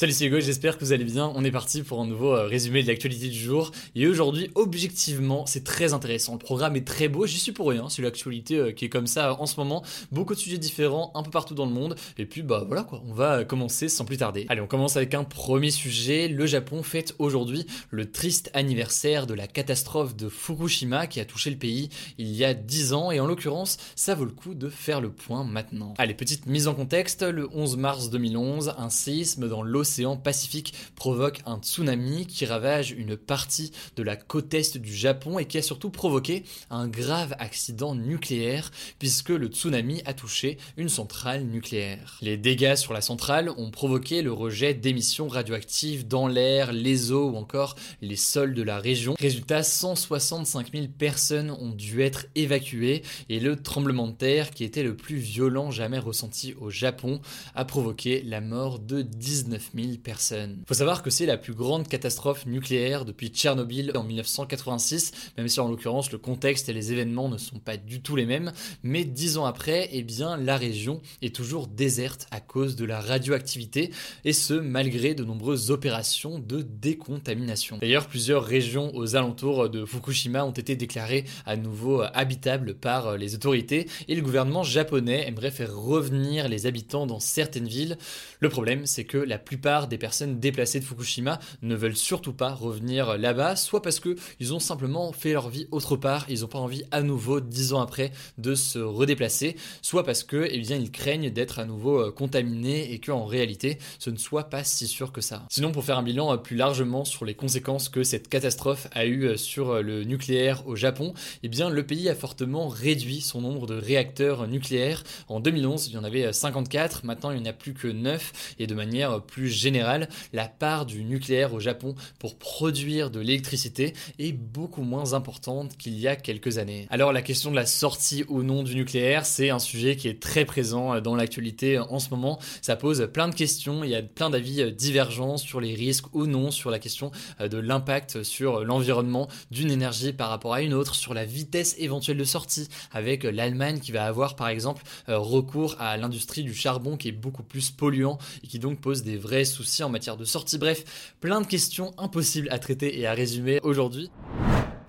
Salut c'est Hugo, j'espère que vous allez bien. On est parti pour un nouveau euh, résumé de l'actualité du jour. Et aujourd'hui, objectivement, c'est très intéressant. Le programme est très beau, j'y suis pour rien. C'est l'actualité euh, qui est comme ça en ce moment. Beaucoup de sujets différents, un peu partout dans le monde. Et puis bah voilà quoi, on va commencer sans plus tarder. Allez, on commence avec un premier sujet. Le Japon fête aujourd'hui le triste anniversaire de la catastrophe de Fukushima qui a touché le pays il y a 10 ans. Et en l'occurrence, ça vaut le coup de faire le point maintenant. Allez, petite mise en contexte. Le 11 mars 2011, un séisme dans l'océan l'océan Pacifique provoque un tsunami qui ravage une partie de la côte est du Japon et qui a surtout provoqué un grave accident nucléaire puisque le tsunami a touché une centrale nucléaire. Les dégâts sur la centrale ont provoqué le rejet d'émissions radioactives dans l'air, les eaux ou encore les sols de la région. Résultat, 165 000 personnes ont dû être évacuées et le tremblement de terre qui était le plus violent jamais ressenti au Japon a provoqué la mort de 19 000 personnes. Faut savoir que c'est la plus grande catastrophe nucléaire depuis Tchernobyl en 1986, même si en l'occurrence le contexte et les événements ne sont pas du tout les mêmes, mais dix ans après, eh bien la région est toujours déserte à cause de la radioactivité, et ce malgré de nombreuses opérations de décontamination. D'ailleurs, plusieurs régions aux alentours de Fukushima ont été déclarées à nouveau habitables par les autorités, et le gouvernement japonais aimerait faire revenir les habitants dans certaines villes. Le problème, c'est que la plupart des personnes déplacées de Fukushima ne veulent surtout pas revenir là-bas, soit parce qu'ils ont simplement fait leur vie autre part, ils n'ont pas envie à nouveau, dix ans après, de se redéplacer, soit parce que, eh bien, ils craignent d'être à nouveau euh, contaminés et qu'en réalité, ce ne soit pas si sûr que ça. Sinon, pour faire un bilan euh, plus largement sur les conséquences que cette catastrophe a eu euh, sur le nucléaire au Japon, eh bien, le pays a fortement réduit son nombre de réacteurs nucléaires. En 2011, il y en avait 54, maintenant il n'y en a plus que 9, et de manière plus générale, la part du nucléaire au Japon pour produire de l'électricité est beaucoup moins importante qu'il y a quelques années. Alors la question de la sortie ou non du nucléaire, c'est un sujet qui est très présent dans l'actualité en ce moment. Ça pose plein de questions, il y a plein d'avis divergents sur les risques ou non, sur la question de l'impact sur l'environnement d'une énergie par rapport à une autre, sur la vitesse éventuelle de sortie, avec l'Allemagne qui va avoir par exemple recours à l'industrie du charbon qui est beaucoup plus polluant et qui donc pose des vrais soucis en matière de sortie. Bref, plein de questions impossibles à traiter et à résumer aujourd'hui.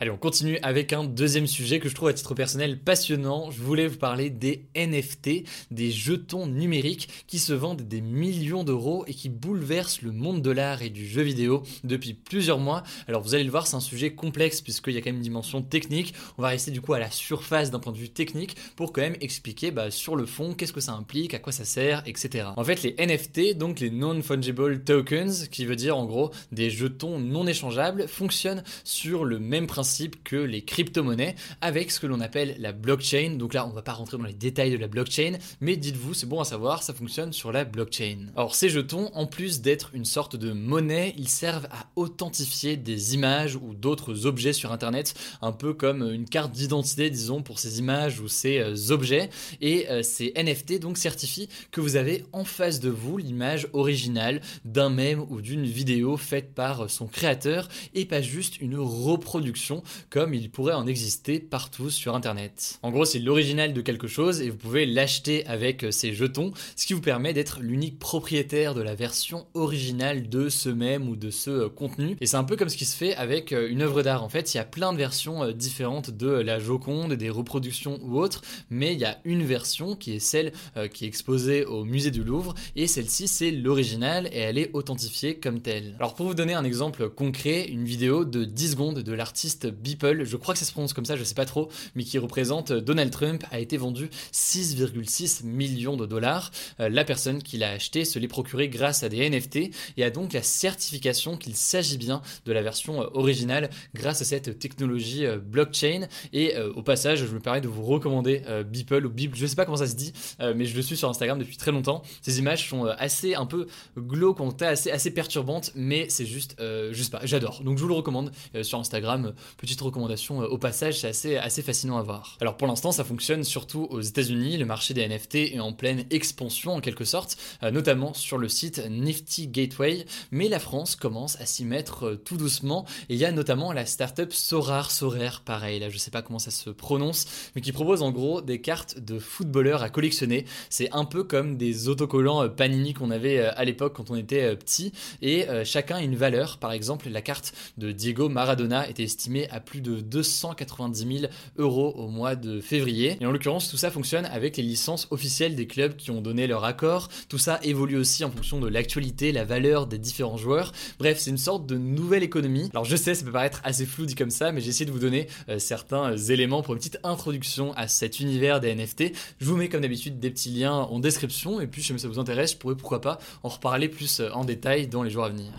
Allez, on continue avec un deuxième sujet que je trouve à titre personnel passionnant. Je voulais vous parler des NFT, des jetons numériques qui se vendent des millions d'euros et qui bouleversent le monde de l'art et du jeu vidéo depuis plusieurs mois. Alors vous allez le voir, c'est un sujet complexe puisqu'il y a quand même une dimension technique. On va rester du coup à la surface d'un point de vue technique pour quand même expliquer bah, sur le fond qu'est-ce que ça implique, à quoi ça sert, etc. En fait, les NFT, donc les non-fungible tokens, qui veut dire en gros des jetons non échangeables, fonctionnent sur le même principe que les crypto-monnaies avec ce que l'on appelle la blockchain. Donc là, on va pas rentrer dans les détails de la blockchain, mais dites-vous, c'est bon à savoir, ça fonctionne sur la blockchain. Alors ces jetons, en plus d'être une sorte de monnaie, ils servent à authentifier des images ou d'autres objets sur Internet, un peu comme une carte d'identité, disons, pour ces images ou ces euh, objets. Et euh, ces NFT donc certifient que vous avez en face de vous l'image originale d'un mème ou d'une vidéo faite par son créateur et pas juste une reproduction comme il pourrait en exister partout sur Internet. En gros, c'est l'original de quelque chose et vous pouvez l'acheter avec euh, ces jetons, ce qui vous permet d'être l'unique propriétaire de la version originale de ce même ou de ce euh, contenu. Et c'est un peu comme ce qui se fait avec euh, une œuvre d'art. En fait, il y a plein de versions différentes de la Joconde, des reproductions ou autres, mais il y a une version qui est celle qui est exposée au musée du Louvre et celle-ci c'est l'original et elle est authentifiée comme telle. Alors pour vous donner un exemple concret, une vidéo de 10 secondes de l'artiste Beeple, je crois que ça se prononce comme ça, je sais pas trop, mais qui représente Donald Trump, a été vendu 6,6 millions de dollars. la personne qui l'a acheté se l'est procuré grâce à des NFT et a donc la certification qu'il s'agit bien de la version originale grâce à cette technologie blockchain. Et au passage, je me permets de vous recommander Beeple ou Beeple, je sais pas comment ça se dit, mais je le suis sur Instagram depuis très longtemps. Ces images sont assez un peu glauques, assez, assez perturbantes, mais c'est juste, juste pas, j'adore. Donc je vous le recommande sur Instagram. Petite recommandation au passage, c'est assez, fascinant à voir. Alors pour l'instant, ça fonctionne surtout aux États-Unis. Le marché des NFT est en pleine expansion en quelque sorte, notamment sur le site Nifty Gateway. Mais la France commence à s'y mettre tout doucement. Et il y a notamment la startup Sorar, Sorare, pareil, là je sais pas comment ça se prononce, mais qui propose en gros des cartes de footballeurs à collectionner. C'est un peu comme des autocollants Panini qu'on avait à l'époque quand on était petit. Et chacun a une valeur. Par exemple, la carte de Diego Maradona était estimée à plus de 290 000 euros au mois de février. Et en l'occurrence, tout ça fonctionne avec les licences officielles des clubs qui ont donné leur accord. Tout ça évolue aussi en fonction de l'actualité, la valeur des différents joueurs. Bref, c'est une sorte de nouvelle économie. Alors je sais, ça peut paraître assez flou dit comme ça, mais j'ai essayé de vous donner euh, certains éléments pour une petite introduction à cet univers des NFT. Je vous mets comme d'habitude des petits liens en description et puis si ça vous intéresse, je pourrais pourquoi pas en reparler plus euh, en détail dans les jours à venir.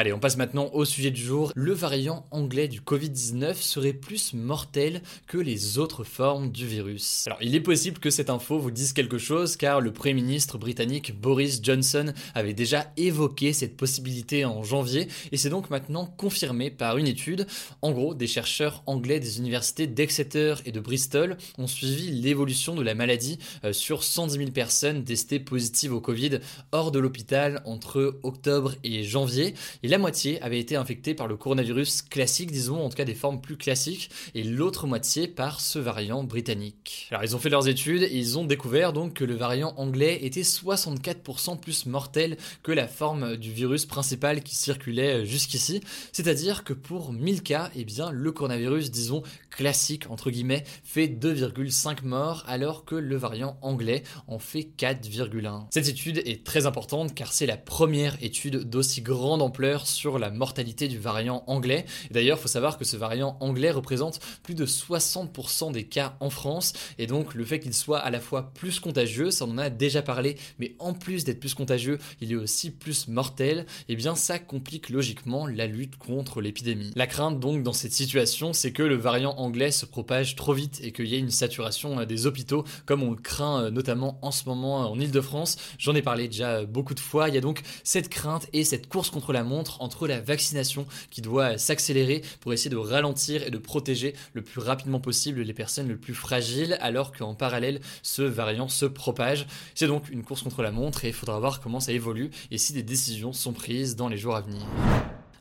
Allez, on passe maintenant au sujet du jour. Le variant anglais du Covid-19 serait plus mortel que les autres formes du virus. Alors, il est possible que cette info vous dise quelque chose car le Premier ministre britannique Boris Johnson avait déjà évoqué cette possibilité en janvier et c'est donc maintenant confirmé par une étude. En gros, des chercheurs anglais des universités d'Exeter et de Bristol ont suivi l'évolution de la maladie euh, sur 110 000 personnes testées positives au Covid hors de l'hôpital entre octobre et janvier la moitié avait été infectée par le coronavirus classique, disons, en tout cas des formes plus classiques, et l'autre moitié par ce variant britannique. Alors ils ont fait leurs études et ils ont découvert donc que le variant anglais était 64% plus mortel que la forme du virus principal qui circulait jusqu'ici, c'est-à-dire que pour 1000 cas, eh bien le coronavirus, disons classique entre guillemets, fait 2,5 morts alors que le variant anglais en fait 4,1. Cette étude est très importante car c'est la première étude d'aussi grande ampleur sur la mortalité du variant anglais. D'ailleurs, il faut savoir que ce variant anglais représente plus de 60% des cas en France, et donc le fait qu'il soit à la fois plus contagieux, ça on en a déjà parlé, mais en plus d'être plus contagieux, il est aussi plus mortel, et eh bien ça complique logiquement la lutte contre l'épidémie. La crainte donc dans cette situation, c'est que le variant anglais se propage trop vite et qu'il y ait une saturation euh, des hôpitaux, comme on craint euh, notamment en ce moment euh, en Ile-de-France. J'en ai parlé déjà beaucoup de fois. Il y a donc cette crainte et cette course contre la montre entre la vaccination qui doit s'accélérer pour essayer de ralentir et de protéger le plus rapidement possible les personnes les plus fragiles, alors qu'en parallèle, ce variant se propage. C'est donc une course contre la montre et il faudra voir comment ça évolue et si des décisions sont prises dans les jours à venir.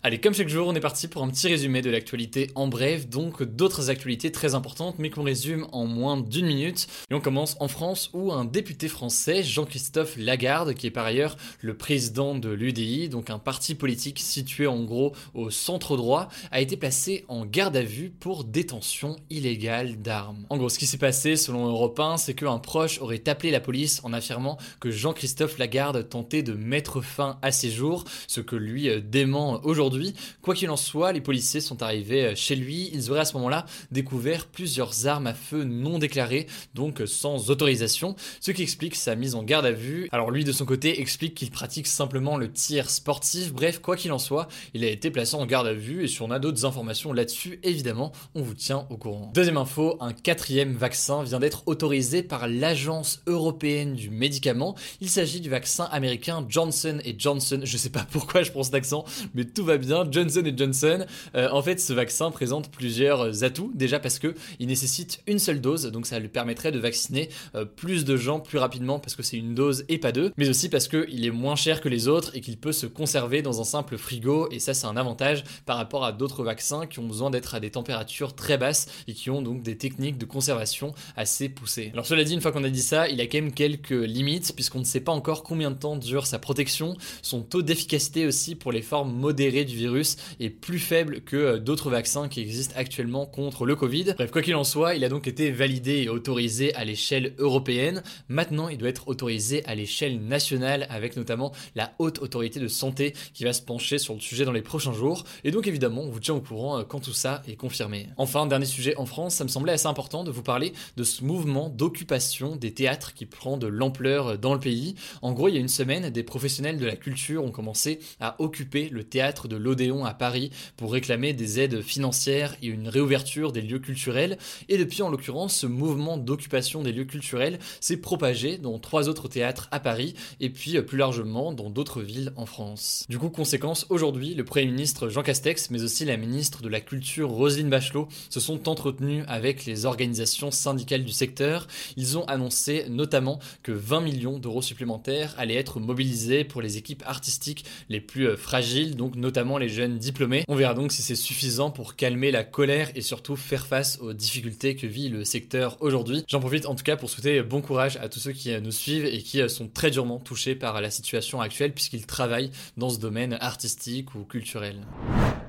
Allez, comme chaque jour, on est parti pour un petit résumé de l'actualité en bref, donc d'autres actualités très importantes, mais qu'on résume en moins d'une minute. Et on commence en France où un député français, Jean-Christophe Lagarde, qui est par ailleurs le président de l'UDI, donc un parti politique situé en gros au centre droit, a été placé en garde à vue pour détention illégale d'armes. En gros, ce qui s'est passé selon Europe 1, c'est qu'un proche aurait appelé la police en affirmant que Jean-Christophe Lagarde tentait de mettre fin à ses jours, ce que lui euh, dément aujourd'hui Quoi qu'il en soit, les policiers sont arrivés euh, chez lui. Ils auraient à ce moment-là découvert plusieurs armes à feu non déclarées, donc euh, sans autorisation, ce qui explique sa mise en garde à vue. Alors lui, de son côté, explique qu'il pratique simplement le tir sportif. Bref, quoi qu'il en soit, il a été placé en garde à vue et si on a d'autres informations là-dessus, évidemment, on vous tient au courant. Deuxième info, un quatrième vaccin vient d'être autorisé par l'Agence européenne du médicament. Il s'agit du vaccin américain Johnson Johnson. Je sais pas pourquoi je prends cet accent, mais tout va bien. Johnson Johnson, euh, en fait, ce vaccin présente plusieurs atouts. Déjà parce que il nécessite une seule dose, donc ça lui permettrait de vacciner euh, plus de gens plus rapidement parce que c'est une dose et pas deux. Mais aussi parce qu'il est moins cher que les autres et qu'il peut se conserver dans un simple frigo. Et ça, c'est un avantage par rapport à d'autres vaccins qui ont besoin d'être à des températures très basses et qui ont donc des techniques de conservation assez poussées. Alors cela dit, une fois qu'on a dit ça, il a quand même quelques limites puisqu'on ne sait pas encore combien de temps dure sa protection, son taux d'efficacité aussi pour les formes modérées du virus est plus faible que euh, d'autres vaccins qui existent actuellement contre le Covid. Bref, quoi qu'il en soit, il a donc été validé et autorisé à l'échelle européenne. Maintenant, il doit être autorisé à l'échelle nationale avec notamment la haute autorité de santé qui va se pencher sur le sujet dans les prochains jours. Et donc évidemment, on vous tient au courant euh, quand tout ça est confirmé. Enfin, dernier sujet en France, ça me semblait assez important de vous parler de ce mouvement d'occupation des théâtres qui prend de l'ampleur euh, dans le pays. En gros, il y a une semaine, des professionnels de la culture ont commencé à occuper le théâtre de l'Odéon à Paris pour réclamer des aides financières et une réouverture des lieux culturels. Et depuis, en l'occurrence, ce mouvement d'occupation des lieux culturels s'est propagé dans trois autres théâtres à Paris et puis euh, plus largement dans d'autres villes en France. Du coup, conséquence, aujourd'hui, le Premier ministre Jean Castex, mais aussi la ministre de la Culture Roselyne Bachelot, se sont entretenus avec les organisations syndicales du secteur. Ils ont annoncé notamment que 20 millions d'euros supplémentaires allaient être mobilisés pour les équipes artistiques les plus euh, fragiles, donc notamment les jeunes diplômés. On verra donc si c'est suffisant pour calmer la colère et surtout faire face aux difficultés que vit le secteur aujourd'hui. J'en profite en tout cas pour souhaiter bon courage à tous ceux qui nous suivent et qui sont très durement touchés par la situation actuelle puisqu'ils travaillent dans ce domaine artistique ou culturel.